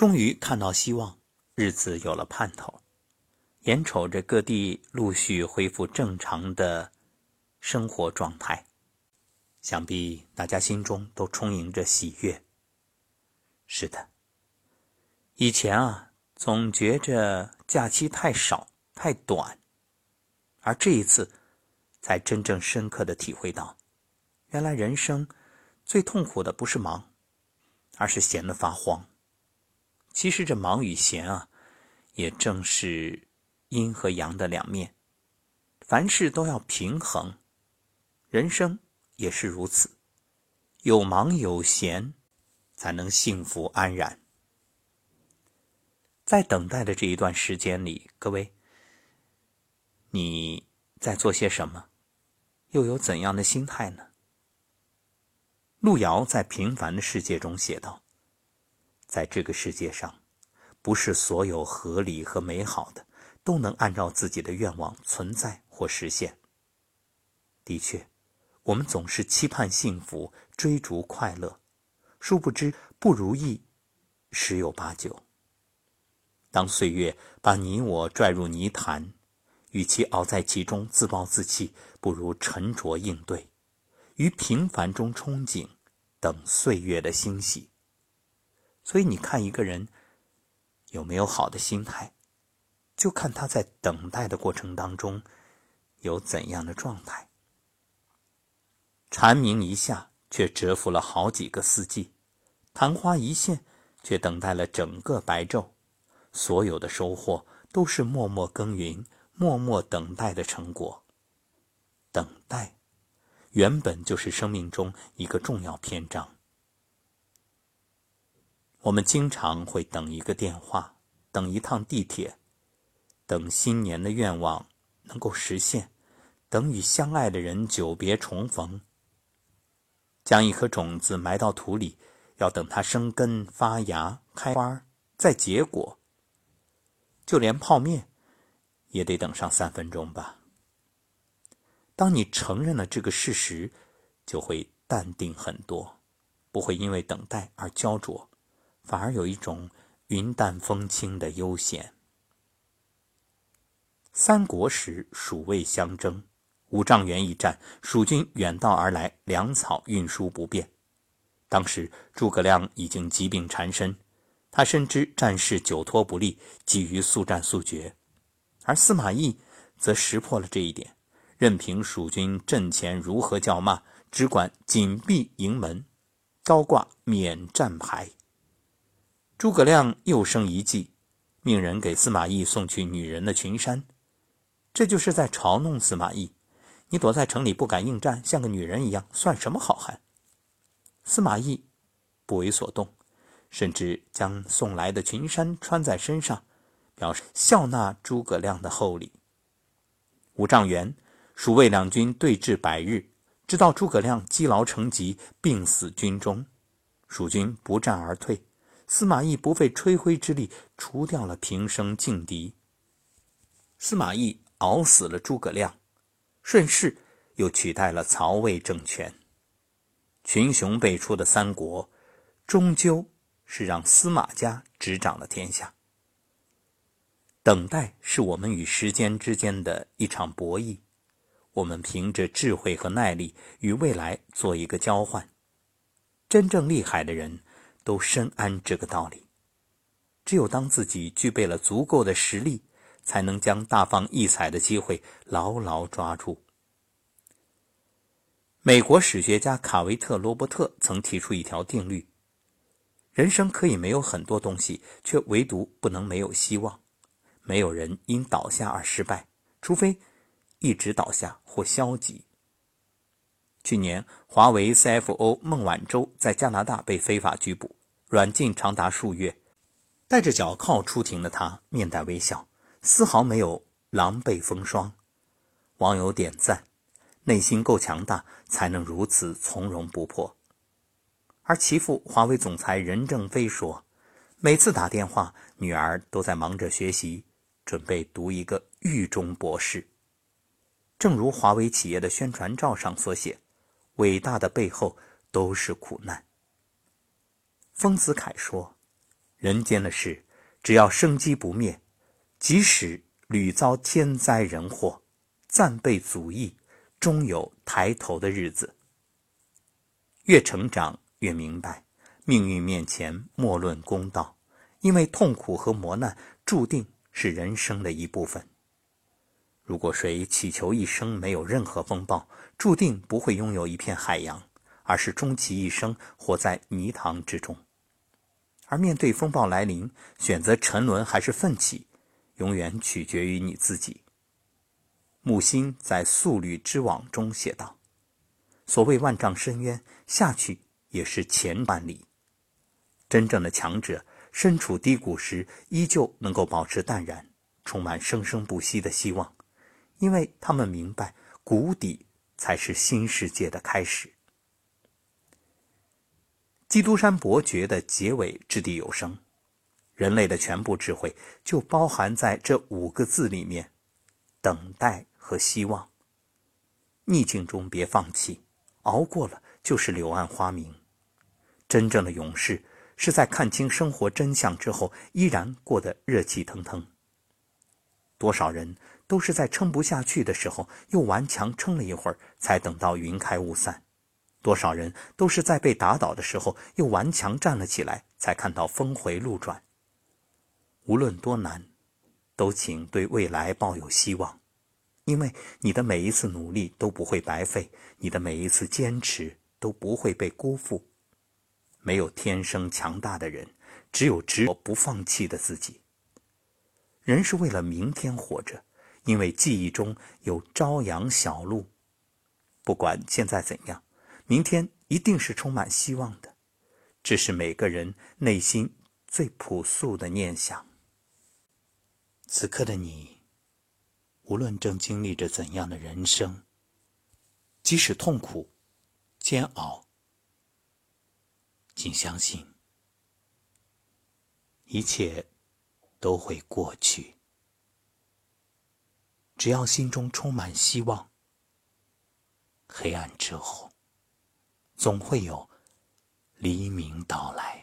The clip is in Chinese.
终于看到希望，日子有了盼头，眼瞅着各地陆续恢复正常的生活状态，想必大家心中都充盈着喜悦。是的，以前啊，总觉着假期太少太短，而这一次，才真正深刻的体会到，原来人生最痛苦的不是忙，而是闲得发慌。其实这忙与闲啊，也正是阴和阳的两面，凡事都要平衡，人生也是如此，有忙有闲，才能幸福安然。在等待的这一段时间里，各位，你在做些什么？又有怎样的心态呢？路遥在《平凡的世界》中写道。在这个世界上，不是所有合理和美好的都能按照自己的愿望存在或实现。的确，我们总是期盼幸福、追逐快乐，殊不知不如意十有八九。当岁月把你我拽入泥潭，与其熬在其中自暴自弃，不如沉着应对，于平凡中憧憬，等岁月的欣喜。所以，你看一个人有没有好的心态，就看他在等待的过程当中有怎样的状态。蝉鸣一下，却蛰伏了好几个四季；昙花一现，却等待了整个白昼。所有的收获都是默默耕耘、默默等待的成果。等待，原本就是生命中一个重要篇章。我们经常会等一个电话，等一趟地铁，等新年的愿望能够实现，等与相爱的人久别重逢。将一颗种子埋到土里，要等它生根发芽、开花再结果。就连泡面，也得等上三分钟吧。当你承认了这个事实，就会淡定很多，不会因为等待而焦灼。反而有一种云淡风轻的悠闲。三国时，蜀魏相争，五丈原一战，蜀军远道而来，粮草运输不便。当时诸葛亮已经疾病缠身，他深知战事久拖不利，急于速战速决。而司马懿则识破了这一点，任凭蜀军阵前如何叫骂，只管紧闭营门，高挂免战牌。诸葛亮又生一计，命人给司马懿送去女人的裙衫，这就是在嘲弄司马懿：“你躲在城里不敢应战，像个女人一样，算什么好汉？”司马懿不为所动，甚至将送来的裙衫穿在身上，表示笑纳诸葛亮的厚礼。五丈原，蜀魏两军对峙百日，直到诸葛亮积劳成疾，病死军中，蜀军不战而退。司马懿不费吹灰之力除掉了平生劲敌。司马懿熬死了诸葛亮，顺势又取代了曹魏政权。群雄辈出的三国，终究是让司马家执掌了天下。等待是我们与时间之间的一场博弈，我们凭着智慧和耐力与未来做一个交换。真正厉害的人。都深谙这个道理。只有当自己具备了足够的实力，才能将大放异彩的机会牢牢抓住。美国史学家卡维特·罗伯特曾提出一条定律：人生可以没有很多东西，却唯独不能没有希望。没有人因倒下而失败，除非一直倒下或消极。去年，华为 CFO 孟晚舟在加拿大被非法拘捕，软禁长达数月。带着脚铐出庭的他，面带微笑，丝毫没有狼狈风霜。网友点赞：内心够强大，才能如此从容不迫。而其父华为总裁任正非说：“每次打电话，女儿都在忙着学习，准备读一个狱中博士。”正如华为企业的宣传照上所写。伟大的背后都是苦难。丰子恺说：“人间的事，只要生机不灭，即使屡遭天灾人祸，暂被阻抑，终有抬头的日子。越成长越明白，命运面前莫论公道，因为痛苦和磨难注定是人生的一部分。如果谁祈求一生没有任何风暴，注定不会拥有一片海洋，而是终其一生活在泥塘之中。而面对风暴来临，选择沉沦还是奋起，永远取决于你自己。木心在《素履之网》中写道：“所谓万丈深渊，下去也是千万里。真正的强者，身处低谷时，依旧能够保持淡然，充满生生不息的希望。”因为他们明白，谷底才是新世界的开始。《基督山伯爵》的结尾掷地有声，人类的全部智慧就包含在这五个字里面：等待和希望。逆境中别放弃，熬过了就是柳暗花明。真正的勇士是在看清生活真相之后，依然过得热气腾腾。多少人？都是在撑不下去的时候，又顽强撑了一会儿，才等到云开雾散。多少人都是在被打倒的时候，又顽强站了起来，才看到峰回路转。无论多难，都请对未来抱有希望，因为你的每一次努力都不会白费，你的每一次坚持都不会被辜负。没有天生强大的人，只有执着不放弃的自己。人是为了明天活着。因为记忆中有朝阳小路，不管现在怎样，明天一定是充满希望的。这是每个人内心最朴素的念想。此刻的你，无论正经历着怎样的人生，即使痛苦、煎熬，请相信，一切都会过去。只要心中充满希望，黑暗之后，总会有黎明到来。